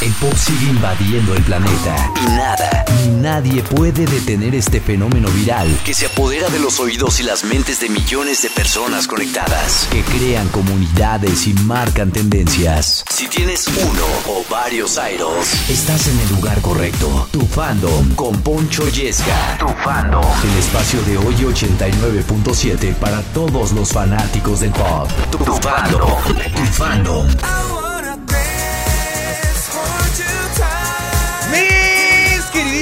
El pop sigue invadiendo el planeta y nada ni nadie puede detener este fenómeno viral que se apodera de los oídos y las mentes de millones de personas conectadas, que crean comunidades y marcan tendencias. Si tienes uno o varios idols, estás en el lugar correcto. Tu fandom con Poncho Yesca. Tu fandom. El espacio de hoy 89.7 para todos los fanáticos del pop. Tu, tu fandom. Tu fandom.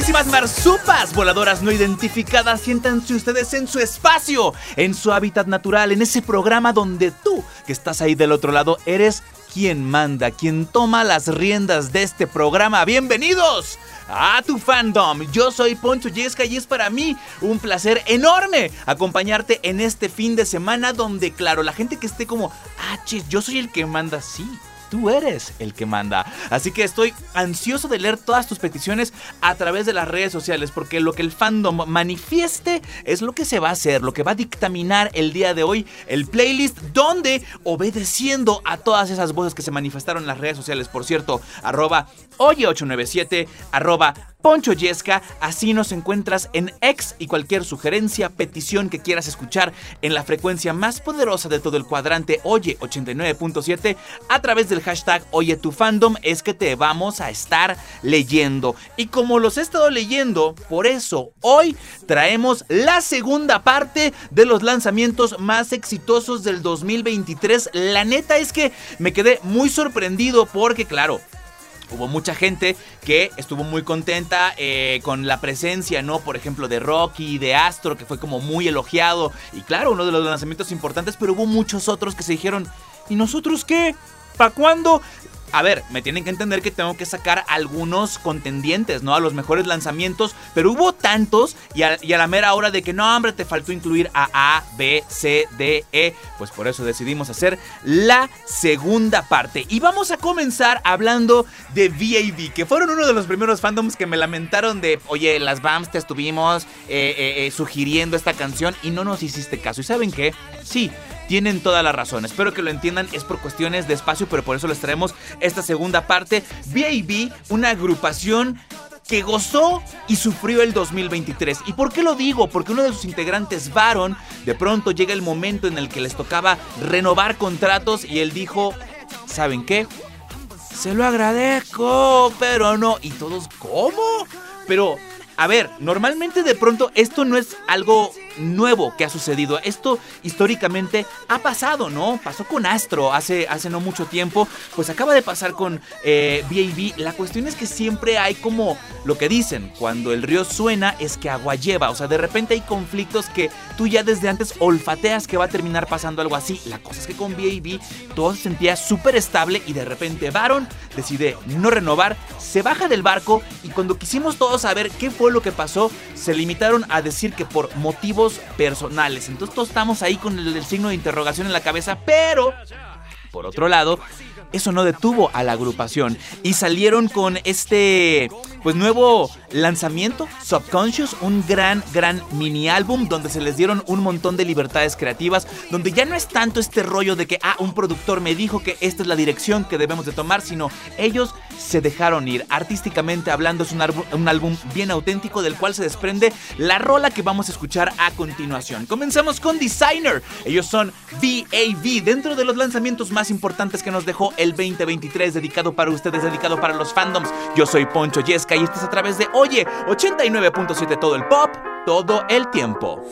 Queridísimas marsupas voladoras no identificadas, siéntanse ustedes en su espacio, en su hábitat natural, en ese programa donde tú, que estás ahí del otro lado, eres quien manda, quien toma las riendas de este programa. Bienvenidos a tu fandom. Yo soy Poncho Yesca y es para mí un placer enorme acompañarte en este fin de semana donde, claro, la gente que esté como, ah, yo soy el que manda, sí tú eres el que manda. Así que estoy ansioso de leer todas tus peticiones a través de las redes sociales, porque lo que el fandom manifieste es lo que se va a hacer, lo que va a dictaminar el día de hoy el playlist, donde obedeciendo a todas esas voces que se manifestaron en las redes sociales, por cierto, arroba oye897, arroba Poncho Yesca, así nos encuentras en X y cualquier sugerencia, petición que quieras escuchar en la frecuencia más poderosa de todo el cuadrante Oye 89.7 a través del hashtag Oye tu fandom es que te vamos a estar leyendo. Y como los he estado leyendo, por eso hoy traemos la segunda parte de los lanzamientos más exitosos del 2023. La neta es que me quedé muy sorprendido porque claro, Hubo mucha gente que estuvo muy contenta eh, con la presencia, ¿no? Por ejemplo, de Rocky, de Astro, que fue como muy elogiado. Y claro, uno de los lanzamientos importantes, pero hubo muchos otros que se dijeron, ¿y nosotros qué? ¿Para cuándo? A ver, me tienen que entender que tengo que sacar algunos contendientes, ¿no? A los mejores lanzamientos, pero hubo tantos y a, la mera hora de que no, hombre, te faltó incluir a A, B, C, D, E, pues por eso decidimos hacer la segunda parte. Y vamos a comenzar hablando de VAV, que fueron uno de los primeros fandoms que me lamentaron de, oye, las BAMs te estuvimos eh, eh, eh, sugiriendo esta canción y no nos hiciste caso. ¿Y saben qué? Sí, tienen toda la razón. Espero que lo entiendan, es por cuestiones de espacio, pero por eso les traemos esta segunda parte. B.A.B., una agrupación que gozó y sufrió el 2023. ¿Y por qué lo digo? Porque uno de sus integrantes, Baron, de pronto llega el momento en el que les tocaba renovar contratos y él dijo, ¿saben qué? Se lo agradezco, pero no. ¿Y todos cómo? Pero, a ver, normalmente de pronto esto no es algo nuevo que ha sucedido. Esto históricamente ha pasado, ¿no? Pasó con Astro hace, hace no mucho tiempo, pues acaba de pasar con eh, BAB. La cuestión es que siempre hay como lo que dicen, cuando el río suena es que agua lleva, o sea, de repente hay conflictos que tú ya desde antes olfateas que va a terminar pasando algo así. La cosa es que con BAB todo se sentía súper estable y de repente Baron decide no renovar, se baja del barco y cuando quisimos todos saber qué fue lo que pasó, se limitaron a decir que por motivos personales. Entonces todos estamos ahí con el, el, signo de interrogación en la cabeza, pero por otro lado, eso no detuvo a la agrupación y salieron con este pues nuevo lanzamiento Subconscious, un gran gran mini álbum donde se les dieron un montón de libertades creativas, donde ya no es tanto este rollo de que ah un productor me dijo que esta es la dirección que debemos de tomar, sino ellos se dejaron ir. Artísticamente hablando es un, un álbum bien auténtico del cual se desprende la rola que vamos a escuchar a continuación. Comenzamos con Designer. Ellos son VAV dentro de los lanzamientos más importantes que nos dejó el 2023 dedicado para ustedes, dedicado para los fandoms. Yo soy Poncho Yesca y esto es a través de Oye 89.7 todo el pop, todo el tiempo.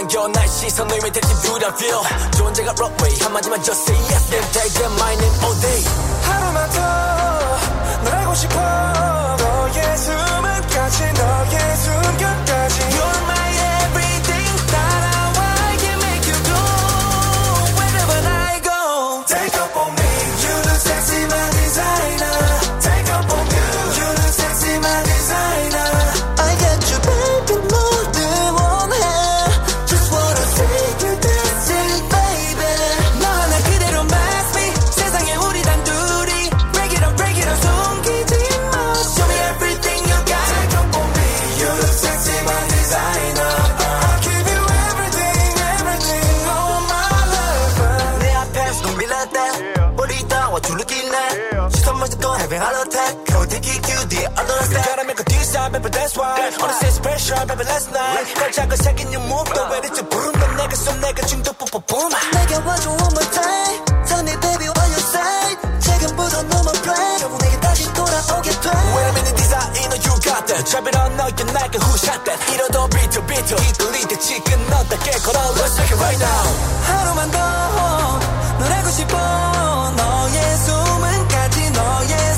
당겨 날 시선 의미 대신 feel 존재가 runway 한마디만 just say yes and take them my name all day 하루만 더널 알고 싶어 너의 숨은까지 너의 숨결까지 special baby last night 걸작은 새긴 your move 또 왜이렇게 부른 건 내가 손 내가 중독 뿜뿜 뿜 내게 와줘 one more time Tell me baby what you say 지금부터 no more play 결국 내게 다시 돌아오게 돼 Wait a minute designer you got that on 너의 날개 who shot that 이러도 비트 비트 이끌릴 때 지금 너답게 걸어 Let's take it right now 하루만 더 널 알고 싶어 너의 숨은까지 너의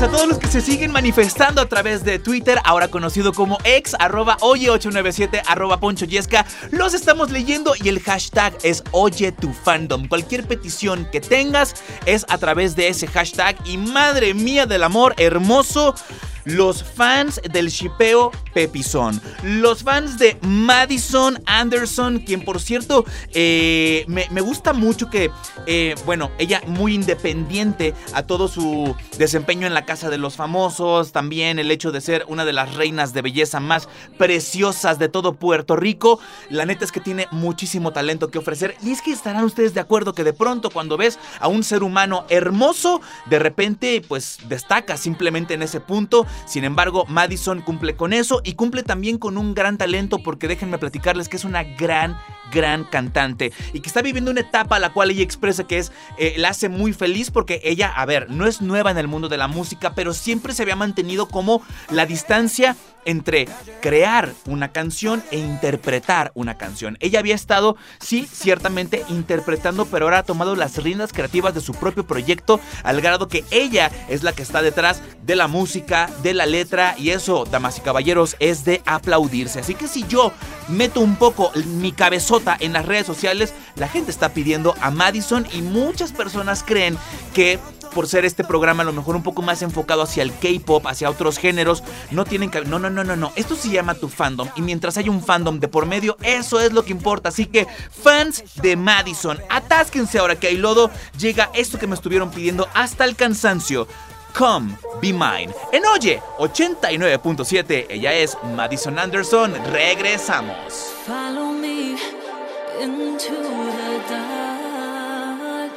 A todos los que se siguen manifestando a través de Twitter, ahora conocido como ex, arroba oye897, arroba poncho yesca. Los estamos leyendo y el hashtag es oye tu fandom. Cualquier petición que tengas es a través de ese hashtag. Y madre mía del amor hermoso. Los fans del shipeo Pepizón. Los fans de Madison Anderson, quien por cierto eh, me, gusta mucho que, eh, bueno, ella muy independiente a todo su desempeño en la casa de los famosos, también el hecho de ser una de las reinas de belleza más preciosas de todo Puerto Rico. La neta es que tiene muchísimo talento que ofrecer y es que estarán ustedes de acuerdo que de pronto cuando ves a un ser humano hermoso, de repente pues destaca simplemente en ese punto. Sin embargo, Madison cumple con eso y cumple también con un gran talento porque déjenme platicarles que es una gran, gran cantante y que está viviendo una etapa a la cual ella expresa que es, eh, la hace muy feliz porque ella, a ver, no es nueva en el mundo de la música, pero siempre se había mantenido como la distancia entre crear una canción e interpretar una canción. Ella había estado, sí, ciertamente interpretando, pero ahora ha tomado las riendas creativas de su propio proyecto al grado que ella es la que está detrás de la música, de la letra y eso, damas y caballeros, es de aplaudirse. Así que si yo meto un poco mi cabezota en las redes sociales, la gente está pidiendo a Madison y muchas personas creen que por ser este programa a lo mejor un poco más enfocado hacia el K-pop, hacia otros géneros, no tienen que... No, no, no, no, no. Esto se llama tu fandom y mientras hay un fandom de por medio, eso es lo que importa. Así que fans de Madison, atásquense ahora que hay lodo. Llega esto que me estuvieron pidiendo hasta el cansancio. Come, Be Mine. En Oye, 89.7. Ella es Madison Anderson. Regresamos. Follow me into the dark.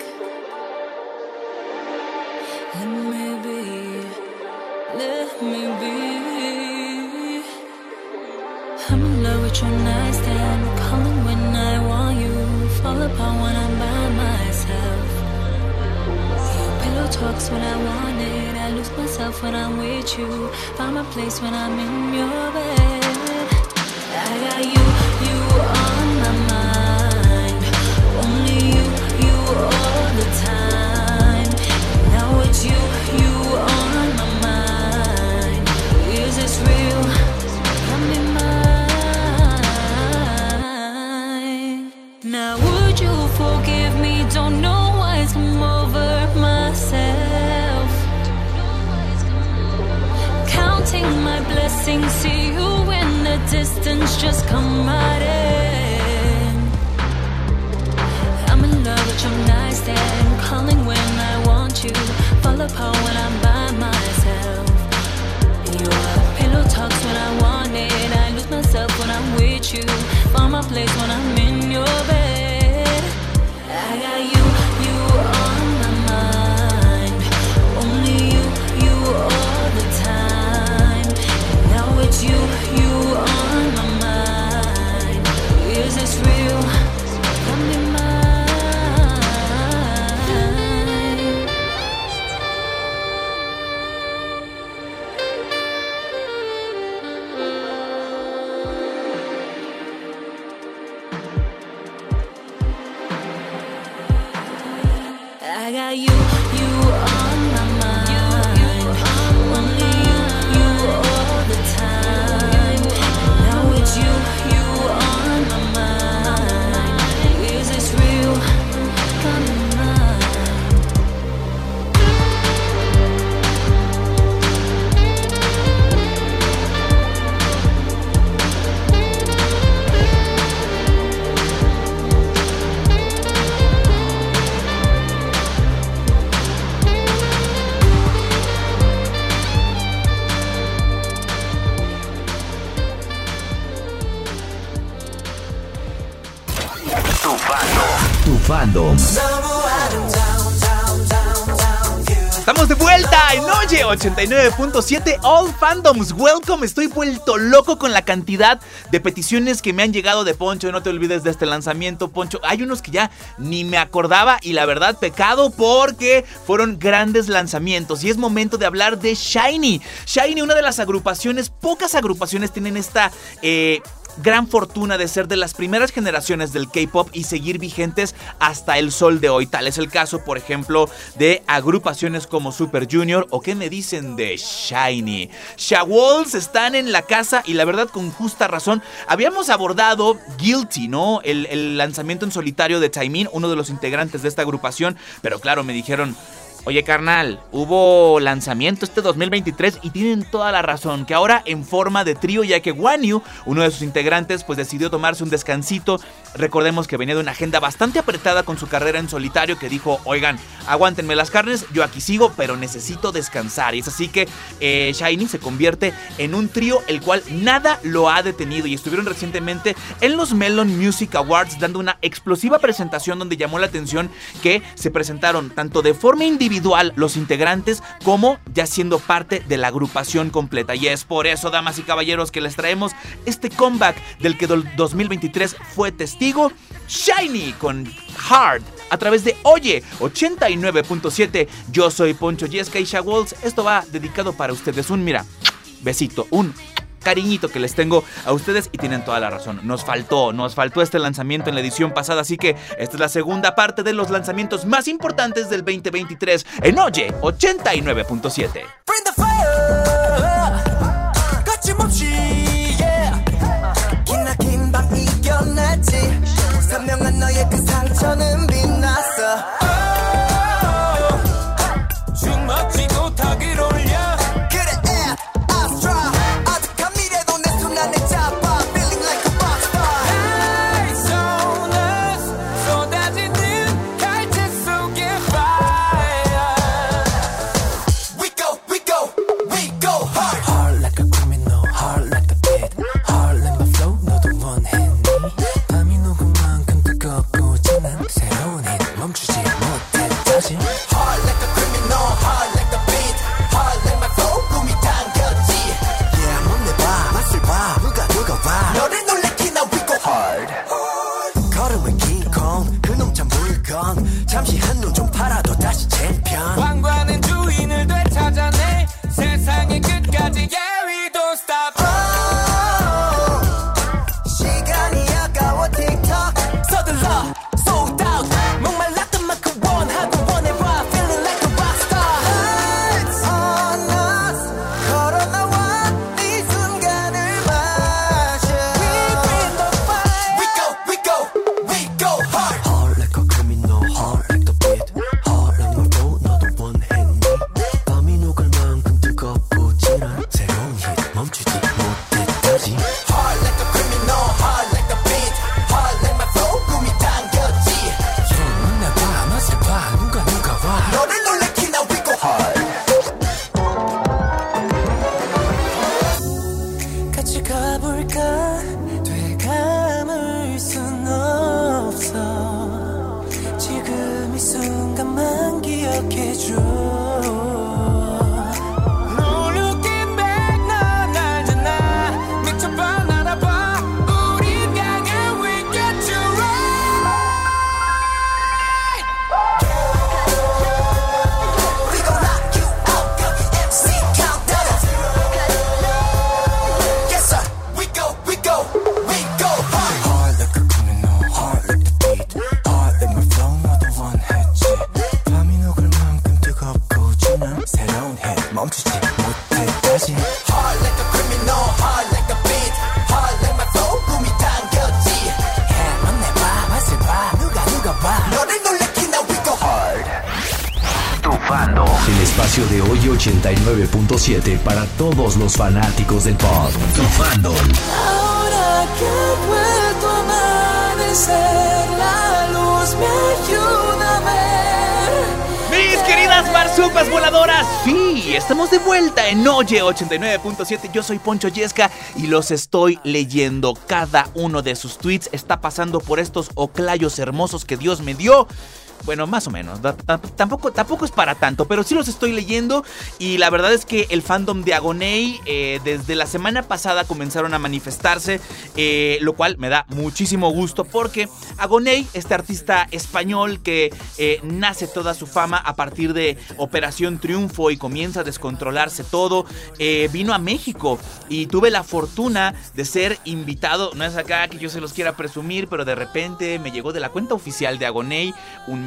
Let me be, let me be. I'm in love with your nightstand, calling when I want you, fall apart when I'm by myself. Your pillow talks when I want it, I lose myself when I'm with you, find my place when I'm in your bed. I got you, Now it's you, you are my mind. Is this real? Come in my Now would you forgive me? Don't know what's come over myself. Counting my blessings, see you in the distance, just come right in. switch nice nightstand Calling when I want you. Fall apart when I'm by myself. Your pillow talks when I want it. I lose myself when I'm with you. Find my place when I'm in your bed. I got you, you on my mind. Only you, you all the time. Now it's you, you on my mind. Is this real? Estamos de vuelta en Oye 89.7 All Fandoms. Welcome. Estoy vuelto loco con la cantidad de peticiones que me han llegado de Poncho. No te olvides de este lanzamiento, Poncho. Hay unos que ya ni me acordaba y la verdad pecado porque fueron grandes lanzamientos. Y es momento de hablar de Shiny. Shiny, una de las agrupaciones, pocas agrupaciones tienen esta... Eh, gran fortuna de ser de las primeras generaciones del K-pop y seguir vigentes hasta el sol de hoy. Tal es el caso, por ejemplo, de agrupaciones como Super Junior o qué me dicen de Shiny. Shawolls están en la casa y la verdad con justa razón. Habíamos abordado Guilty, ¿no? El, el lanzamiento en solitario de Taimin, uno de los integrantes de esta agrupación, pero claro, me dijeron, Oye, carnal, hubo lanzamiento este 2023 y tienen toda la razón, que ahora en forma de trío, ya que Wanyu, uno de sus integrantes, pues decidió tomarse un descansito. Recordemos que venía de una agenda bastante apretada con su carrera en solitario, que dijo, oigan, aguántenme las carnes, yo aquí sigo, pero necesito descansar. Y es así que eh, Shiny se convierte en un trío el cual nada lo ha detenido y estuvieron recientemente en los Melon Music Awards dando una explosiva presentación donde llamó la atención que se presentaron tanto de forma individual, individual los integrantes como ya siendo parte de la agrupación completa. Y es por eso, damas y caballeros, que les traemos este comeback del que 2023 fue testigo. Shiny con Hard a través de Oye 89.7. Yo soy Poncho Yesca y Walls. Esto va dedicado para ustedes. Un mira, besito, un cariñito que les tengo a ustedes y tienen toda la razón. Nos faltó, nos faltó este lanzamiento en la edición pasada, así que esta es la segunda parte de los lanzamientos más importantes del 2023 en Oye 89.7. 89.7 para todos los fanáticos del pop. Tu fandom. Ahora que he vuelto a amanecer, la luz me ayuda a ver. Mis queridas marsupas voladoras, sí, estamos de vuelta en Oye 89.7. Yo soy Poncho Yesca y los estoy leyendo. Cada uno de sus tweets está pasando por estos oclayos hermosos que Dios me dio. Bueno, más o menos. Tampoco, tampoco es para tanto, pero sí los estoy leyendo. Y la verdad es que el fandom de Agoney eh, desde la semana pasada comenzaron a manifestarse, eh, lo cual me da muchísimo gusto porque Agoney, este artista español que eh, nace toda su fama a partir de Operación Triunfo y comienza a descontrolarse todo, vino a México y tuve la fortuna de ser invitado. No es acá que yo se los quiera presumir, pero de repente me llegó de la cuenta oficial de Agoney un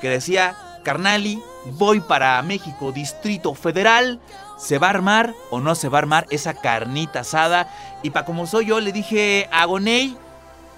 que decía, Carnali, voy para México, Distrito Federal. ¿Se va a armar o no se va a armar esa carnita asada? Y para como soy yo, le dije a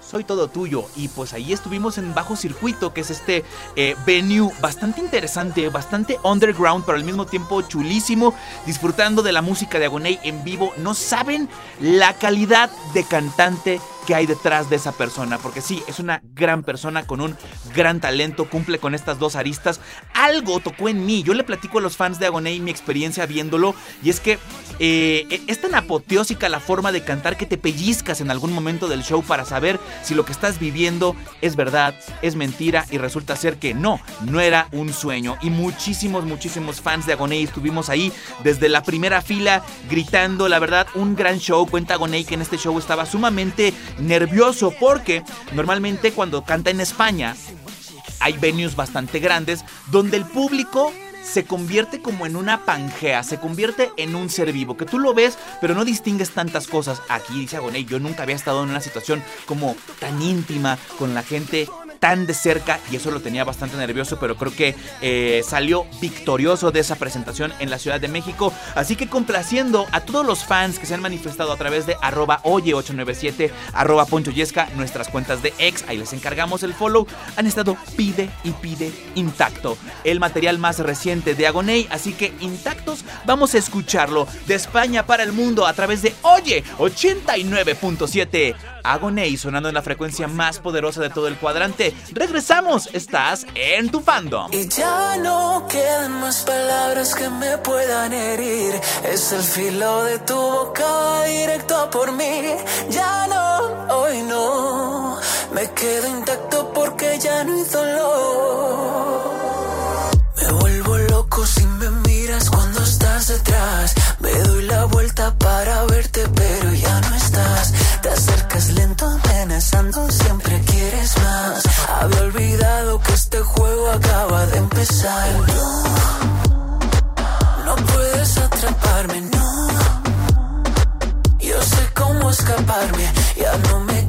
soy todo tuyo. Y pues ahí estuvimos en Bajo Circuito, que es este eh, venue bastante interesante, bastante underground, pero al mismo tiempo chulísimo, disfrutando de la música de Agoney en vivo. No saben la calidad de cantante que hay detrás de esa persona, porque sí, es una gran persona con un gran talento, cumple con estas dos aristas. Algo tocó en mí, yo le platico a los fans de Agoney mi experiencia viéndolo, y es que eh, es tan apoteósica la forma de cantar que te pellizcas en algún momento del show para saber si lo que estás viviendo es verdad, es mentira, y resulta ser que no, no era un sueño. Y muchísimos, muchísimos fans de Agoney estuvimos ahí desde la primera fila gritando, la verdad, un gran show. Cuenta Agoney que en este show estaba sumamente nervioso porque normalmente cuando canta en España hay venues bastante grandes donde el público se convierte como en una pangea, se convierte en un ser vivo, que tú lo ves, pero no distingues tantas cosas. Aquí dice Agoney, yo nunca había estado en una situación como tan íntima con la gente tan de cerca y eso lo tenía bastante nervioso, pero creo que eh, salió victorioso de esa presentación en la Ciudad de México. Así que complaciendo a todos los fans que se han manifestado a través de arroba oye897, arroba Poncho Yesca, nuestras cuentas de ex, ahí les encargamos el follow, han estado pide y pide intacto. El material más reciente de Agoney, así que intactos, vamos a escucharlo de España para el mundo a través de Oye 89.7. Agoney sonando en la frecuencia más poderosa de todo el cuadrante. Regresamos, estás en tu fandom. Y ya no quedan más palabras que me puedan herir. Es el filo de tu boca directo a por mí. Ya no, hoy no. Me quedo intacto porque ya no hay dolor. Me vuelvo loco si me miras cuando detrás. Me doy la vuelta para verte, pero ya no estás. Te acercas lento, amenazando, siempre quieres más. Había olvidado que este juego acaba de empezar. No, no puedes atraparme, no. Yo sé cómo escaparme, ya no me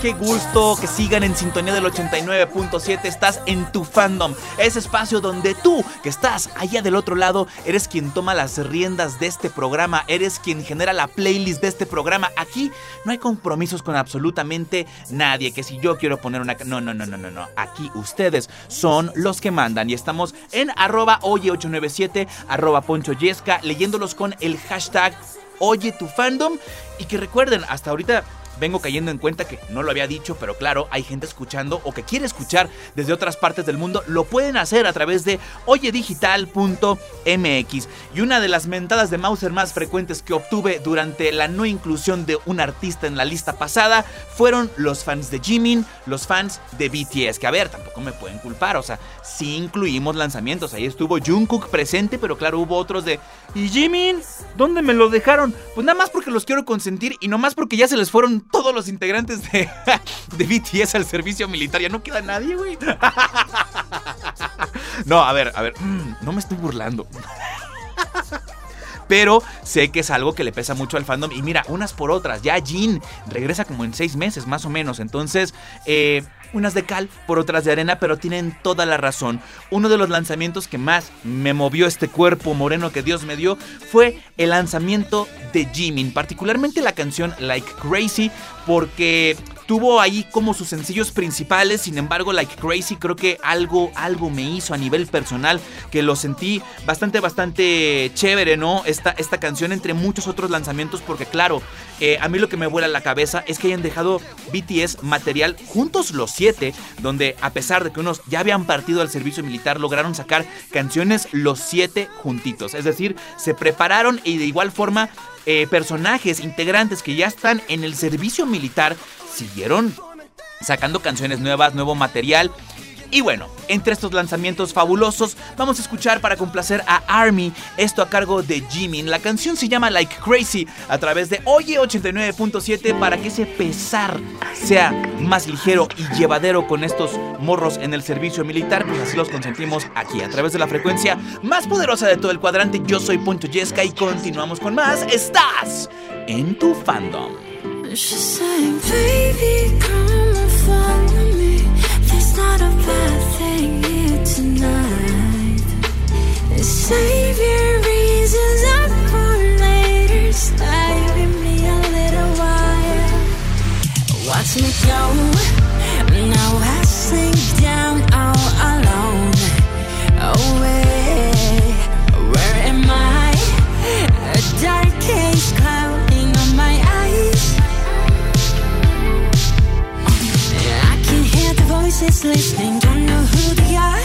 qué gusto que sigan en sintonía del 89.7. Estás en tu fandom, ese espacio donde tú, que estás allá del otro lado, eres quien toma las riendas de este programa, eres quien genera la playlist de este programa. Aquí no hay compromisos con absolutamente nadie. Que si yo quiero poner una. No, no, no, no, no, no. Aquí ustedes son los que mandan y estamos en arroba oye897, arroba poncho yesca, leyéndolos con el hashtag Oye tu fandom y que recuerden, hasta ahorita vengo cayendo en cuenta que no lo había dicho, pero claro, hay gente escuchando o que quiere escuchar desde otras partes del mundo, lo pueden hacer a través de oyedigital.mx. Y una de las mentadas de Mauser más frecuentes que obtuve durante la no inclusión de un artista en la lista pasada fueron los fans de Jimin, los fans de BTS, que a ver, tampoco me pueden culpar, o sea, sí incluimos lanzamientos, ahí estuvo Jungkook presente, pero claro, hubo otros de ¿Y Jimin? ¿Dónde me lo dejaron? Pues nada más porque los quiero consentir y no más porque ya se les fueron todos los integrantes de, de BTS al servicio militar. Ya no queda nadie, güey. No, a ver, a ver. mm, No me estoy burlando. Pero sé que es algo que le pesa mucho al fandom. Y mira, unas por otras. Ya Jin regresa como en seis meses, más o menos. Entonces, eh, unas de cal por otras de arena, pero tienen toda la razón. Uno de los lanzamientos que más me movió este cuerpo moreno que Dios me dio fue el lanzamiento de Jimin. Particularmente la canción Like Crazy, porque tuvo ahí como sus sencillos principales, sin embargo Like Crazy creo que algo, algo me hizo a nivel personal que lo sentí bastante, bastante chévere, ¿no? Esta, esta canción entre muchos otros lanzamientos porque claro, eh, a mí lo que me vuela la cabeza es que hayan dejado BTS material juntos los siete, donde a pesar de que unos ya habían partido al servicio militar, lograron sacar canciones los siete juntitos, es decir, se prepararon y de igual forma eh, personajes, integrantes que ya están en el servicio militar, siguieron sacando canciones nuevas, nuevo material. Y bueno, entre estos lanzamientos fabulosos, vamos a escuchar para complacer a Army, esto a cargo de Jimin. La canción se llama Like Crazy a través de Oye 89.7 para que ese pesar sea más ligero y llevadero con estos morros en el servicio militar. Pues así los consentimos aquí a través de la frecuencia más poderosa de todo el cuadrante. Yo soy Poncho Yesca y continuamos con más. Estás en tu fandom. She's saying, baby, come and follow me. There's not a bad thing here tonight. Save your reasons up for later. Stay with me a little while. Watch me go. Now I sink down all alone. Away. Where am I? A dark clouding voices listening, don't know who they are.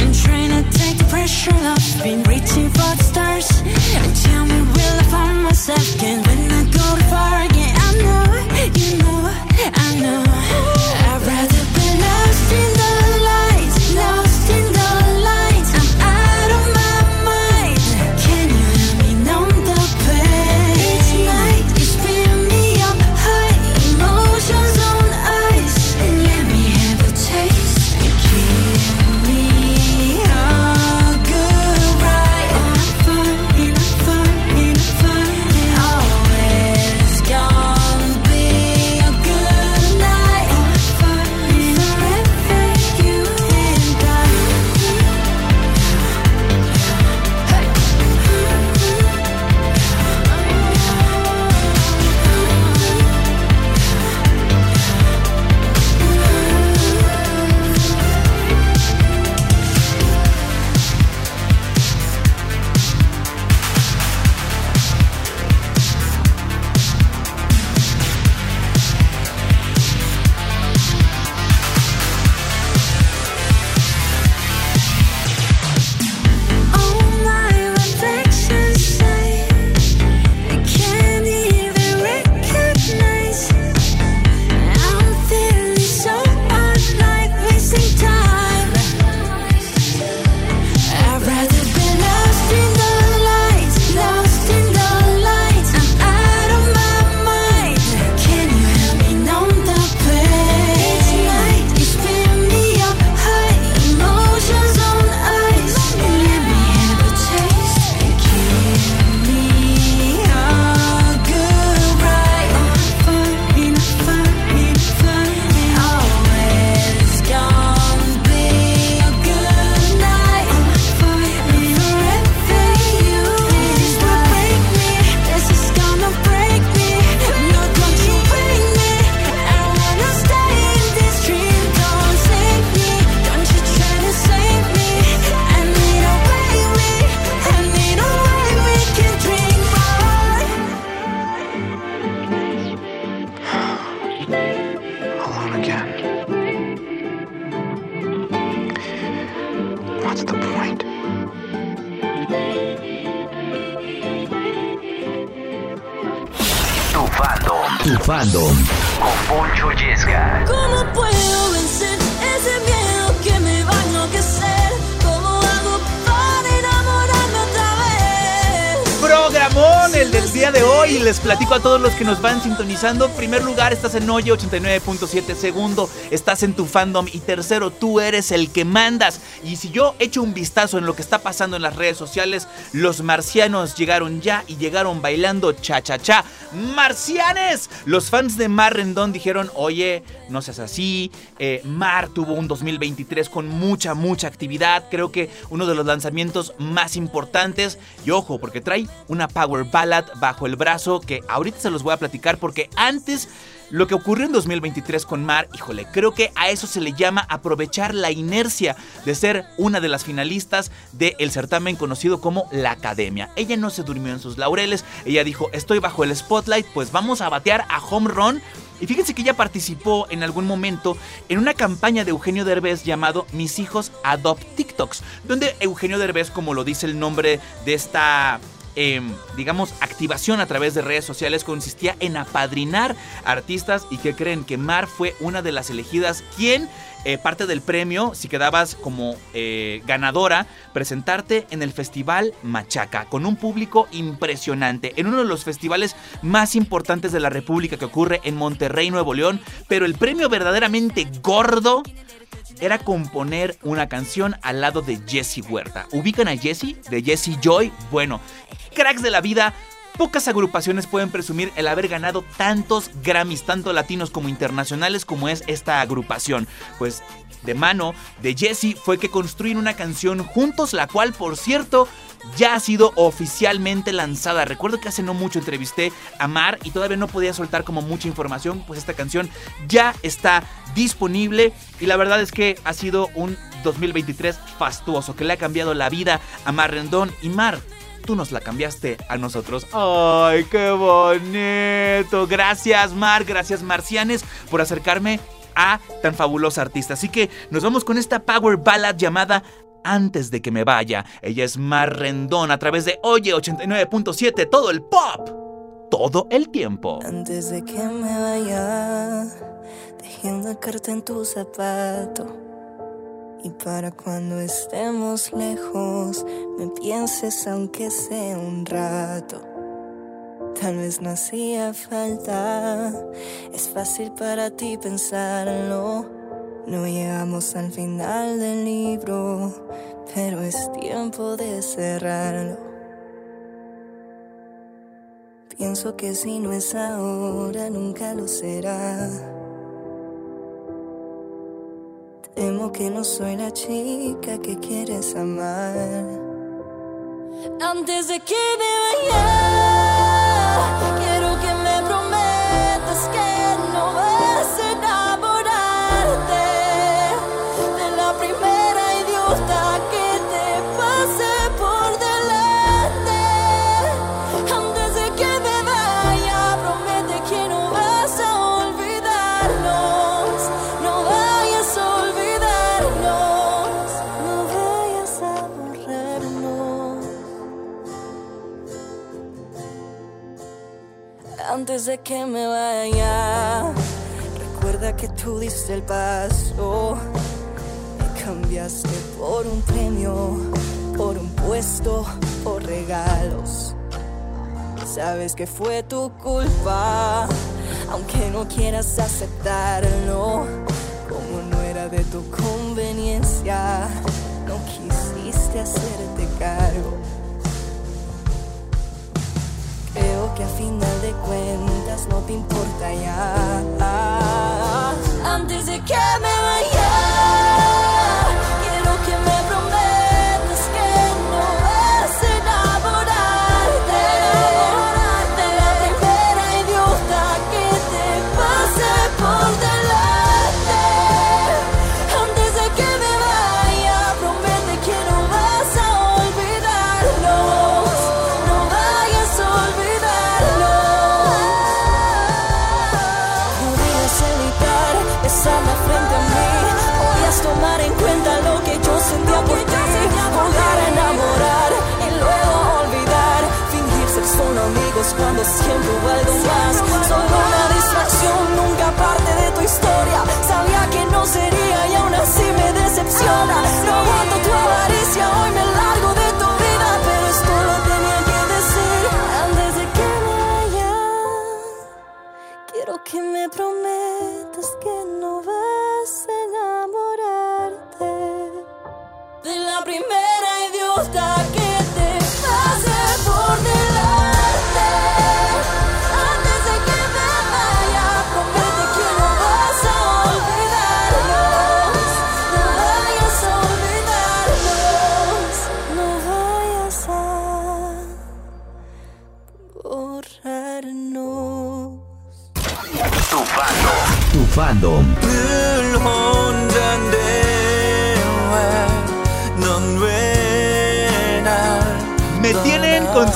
I'm trying to take the pressure off, been reaching for the stars. And tell me, will I find myself again when I go far again? Nos van sintonizando. Primer lugar, estás en Oye 89.7. Segundo, estás en tu fandom. Y tercero, tú eres el que mandas. Y si yo echo un vistazo en lo que está pasando en las redes sociales, los marcianos llegaron ya y llegaron bailando cha-cha-cha. ¡Marcianes! Los fans de Mar Rendón dijeron, oye, no seas así. Eh, Mar tuvo un 2023 con mucha, mucha actividad. Creo que uno de los lanzamientos más importantes. Y ojo, porque trae una power ballad bajo el brazo que ahorita se los voy a platicar porque antes... Lo que ocurrió en 2023 con Mar, híjole, creo que a eso se le llama aprovechar la inercia de ser una de las finalistas del certamen conocido como la Academia. Ella no se durmió en sus laureles, ella dijo, estoy bajo el spotlight, pues vamos a batear a home run. Y fíjense que ella participó en algún momento en una campaña de Eugenio Derbez llamado Mis hijos adopt TikToks, donde Eugenio Derbez, como lo dice el nombre de esta eh, digamos, activación a través de redes sociales consistía en apadrinar artistas y que creen que Mar fue una de las elegidas quien eh, parte del premio, si quedabas como eh, ganadora, presentarte en el Festival Machaca, con un público impresionante, en uno de los festivales más importantes de la República que ocurre en Monterrey, Nuevo León, pero el premio verdaderamente gordo era componer una canción al lado de Jesse Huerta. ¿Ubican a Jesse? De Jesse Joy. Bueno, cracks de la vida. Pocas agrupaciones pueden presumir el haber ganado tantos Grammys, tanto latinos como internacionales, como es esta agrupación. Pues de mano de Jesse fue que construyen una canción juntos, la cual, por cierto, ya ha sido oficialmente lanzada. Recuerdo que hace no mucho entrevisté a Mar y todavía no podía soltar como mucha información, pues esta canción ya está disponible y la verdad es que ha sido un 2023 fastuoso que le ha cambiado la vida a Mar Rendón y Mar. Tú nos la cambiaste a nosotros. ¡Ay, qué bonito! Gracias, Mar. Gracias, Marcianes, por acercarme a tan fabulosa artista. Así que nos vamos con esta power ballad llamada antes de que me vaya. Ella es Mar Rendón a través de Oye 89.7, todo el pop. Todo el tiempo. Antes de que me vaya, dejé una carta en tu zapato. Y para cuando estemos lejos, me pienses aunque sea un rato. Tal vez no hacía falta, es fácil para ti pensarlo. No llegamos al final del libro, pero es tiempo de cerrarlo. Pienso que si no es ahora, nunca lo será. Temo que no soy la chica que quieres amar. Antes de que me vaya, De que me vaya, recuerda que tú diste el paso. Me cambiaste por un premio, por un puesto, por regalos. Sabes que fue tu culpa, aunque no quieras aceptarlo. Como no era de tu conveniencia, no quisiste hacerte cargo. Que a final de cuentas no te importa ya. Antes de que me vaya,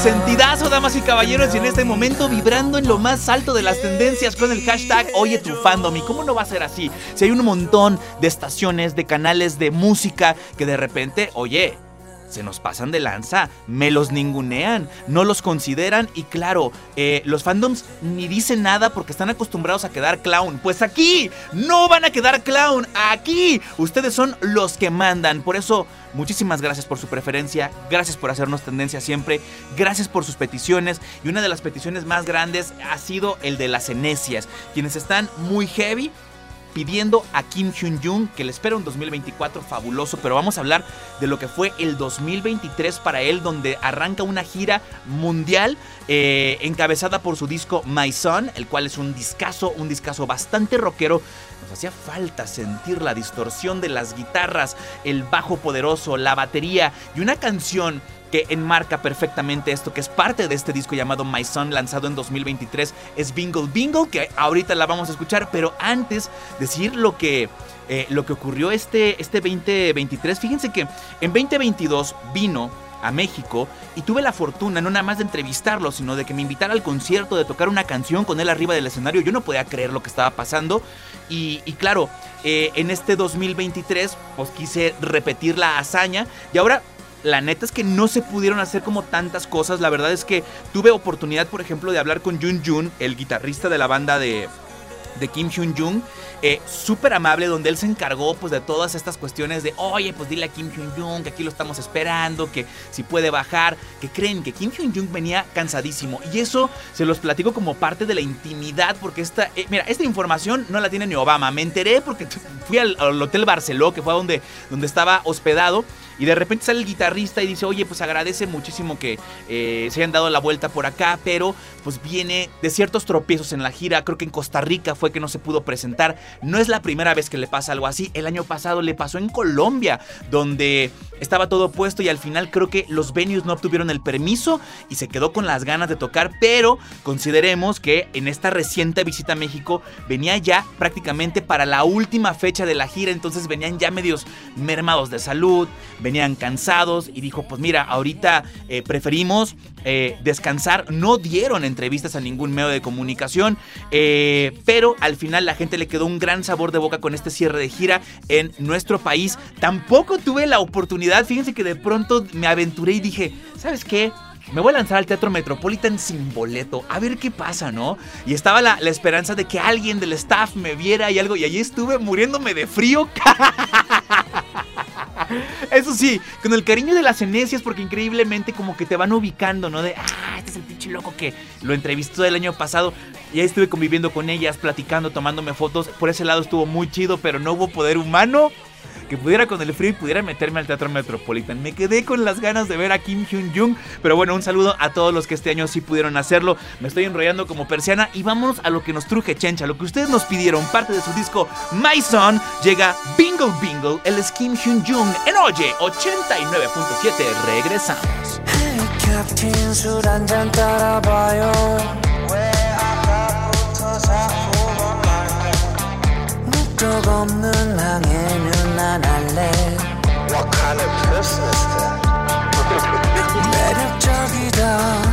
tienen consentidazo, damas y caballeros, y en este momento vibrando en lo más alto de las tendencias con el hashtag Oye tu fandom. ¿Y cómo no va a ser así? Si hay un montón de estaciones, de canales de música que de repente, oye, se nos pasan de lanza, me los ningunean, no los consideran y claro, eh, los fandoms ni dicen nada porque están acostumbrados a quedar clown. Pues aquí no van a quedar clown, aquí ustedes son los que mandan. Por eso, muchísimas gracias por su preferencia, gracias por hacernos tendencia siempre, gracias por sus peticiones y una de las peticiones más grandes ha sido el de las enesias, quienes están muy heavy pidiendo a Kim Hyun Jung que le espera un 2024 fabuloso, pero vamos a hablar de lo que fue el 2023 para él, donde arranca una gira mundial eh, encabezada por su disco My Son, el cual es un discazo, un discazo bastante rockero. Nos hacía falta sentir la distorsión de las guitarras, el bajo poderoso, la batería y una canción que enmarca perfectamente esto, que es parte de este disco llamado My Son, lanzado en 2023, es Bingle Bingle, que ahorita la vamos a escuchar, pero antes decir lo que, eh, lo que ocurrió este, este 2023, fíjense que en 2022 vino a México y tuve la fortuna no nada más de entrevistarlo, sino de que me invitara al concierto, de tocar una canción con él arriba del escenario. Yo no podía creer lo que estaba pasando. Y, claro, eh, en este 2023 pues quise repetir la hazaña. Y ahora la neta es que no se pudieron hacer como tantas cosas. La verdad es que tuve oportunidad, por ejemplo, de hablar con Jun Jun, el guitarrista de la banda de, de Kim Hyun Jung, eh, súper amable, donde él se encargó pues de todas estas cuestiones de, oye, pues dile a Kim Hyun Jung que aquí lo estamos esperando, que si puede bajar, que creen que Kim Hyun Jung venía cansadísimo. Y eso se los platico como parte de la intimidad, porque esta, eh, mira, esta información no la tiene ni Obama. Me enteré porque fui al, Hotel Barceló, que fue donde, donde estaba hospedado. Y de repente sale el guitarrista y dice, oye, pues agradece muchísimo que eh, se hayan dado la vuelta por acá, pero pues viene de ciertos tropiezos en la gira. Creo que en Costa Rica fue que no se pudo presentar. No es la primera vez que le pasa algo así. El año pasado le pasó en Colombia, donde estaba todo puesto y al final creo que los venues no obtuvieron el permiso y se quedó con las ganas de tocar, pero consideremos que en esta reciente visita a México venía ya prácticamente para la última fecha de la gira, entonces venían ya medios mermados de salud, venían cansados y dijo, pues mira, ahorita eh, preferimos eh, descansar, no dieron entrevistas a ningún medio de comunicación, eh, pero al final la gente le quedó un gran sabor de boca con este cierre de gira en nuestro país. Tampoco tuve la oportunidad, fíjense que de pronto me aventuré y dije, ¿sabes qué? Me voy a lanzar al Teatro Metropolitan sin boleto, a ver qué pasa, ¿no? Y estaba la, la esperanza de que alguien del staff me viera y algo, y allí estuve muriéndome de frío. Eso sí, con el cariño de las enesias, porque increíblemente como que te van ubicando, ¿no? De, ah, este es el pinche loco que lo entrevistó el año pasado. Y ahí estuve conviviendo con ellas, platicando, tomándome fotos. Por ese lado estuvo muy chido, pero no hubo poder humano que pudiera con el frío y pudiera meterme al Teatro Metropolitan. Me quedé con las ganas de ver a Kim Hyun Jung, pero bueno, un saludo a todos los que este año sí pudieron hacerlo. Me estoy enrollando como persiana y vámonos a lo que nos truje Chencha, lo que ustedes nos pidieron, parte de su disco My Son, llega Bingle Bingle, el es Kim Hyun Jung en Oye 89.7. Regresamos. 적 없는 항해는 안 할래 What kind of person is that? 매력적이다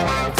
Bye.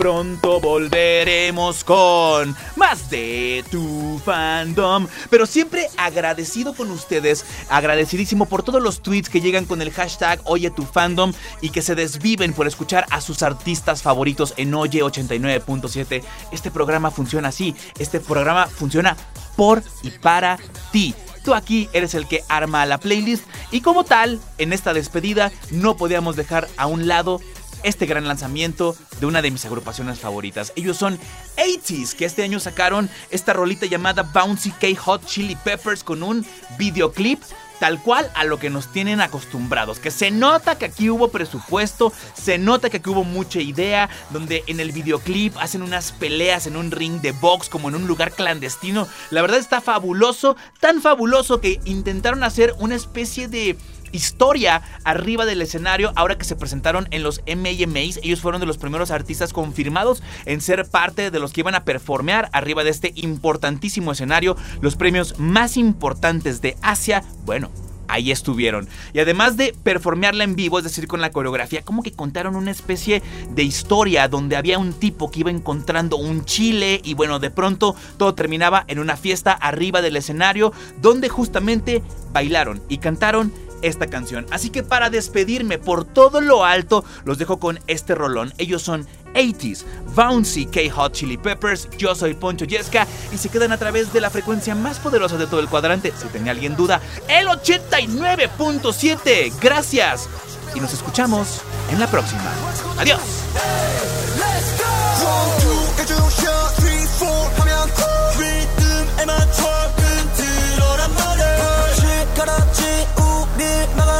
Pronto volveremos con más de tu fandom. Pero siempre agradecido con ustedes, agradecidísimo por todos los tweets que llegan con el hashtag Oye tu fandom y que se desviven por escuchar a sus artistas favoritos en Oye 89.7. Este programa funciona así, este programa funciona por y para ti. Tú aquí eres el que arma la playlist y como tal, en esta despedida no podíamos dejar a un lado este gran lanzamiento de una de mis agrupaciones favoritas. Ellos son 80s, que este año sacaron esta rolita llamada Bouncy K Hot Chili Peppers con un videoclip tal cual a lo que nos tienen acostumbrados. Que se nota que aquí hubo presupuesto, se nota que aquí hubo mucha idea, donde en el videoclip hacen unas peleas en un ring de box como en un lugar clandestino. La verdad está fabuloso, tan fabuloso que intentaron hacer una especie de historia arriba del escenario ahora que se presentaron en los MMAs. Ellos fueron de los primeros artistas confirmados en ser parte de los que iban a performear arriba de este importantísimo escenario, los premios más importantes de Asia. Bueno, ahí estuvieron. Y además de performearla en vivo, es decir, con la coreografía, como que contaron una especie de historia donde había un tipo que iba encontrando un chile y bueno, de pronto todo terminaba en una fiesta arriba del escenario donde justamente bailaron y cantaron esta canción. Así que para despedirme por todo lo alto, los dejo con este rolón. Ellos son 80s, Bouncy K Hot Chili Peppers, yo soy Poncho Yesca y se quedan a través de la frecuencia más poderosa de todo el cuadrante, si tenía alguien duda, el 89.7. Gracias y nos escuchamos en la próxima. Adiós. Kara chi u gi naga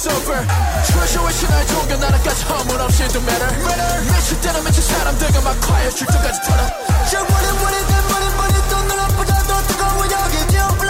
over 최초의 신화의 종교 나라까지 허물 없이 do matter 미칠 때는 미친 사람들과 막 quiet 출전까지 털어 저 원해 원해 내 머리 머리 또 눌러보자 또 뜨거워 여기 뷰 블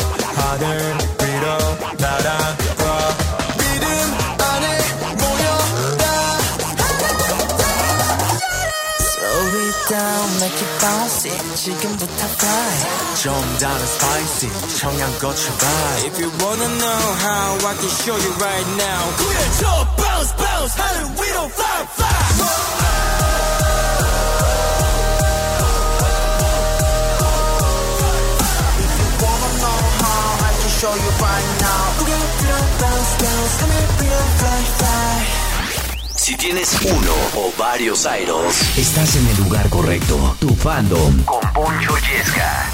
좀 다른 spicy 청양고추 vibe If you wanna know how I can show you right now 그래 저 bounce bounce 하늘 위로 fly fly Wanna know how I can show you right now 우리 위로 bounce bounce 하늘 위로 fly fly Si tienes uno o varios idols, estás en el lugar correcto. Tu fandom con Poncho Yesca.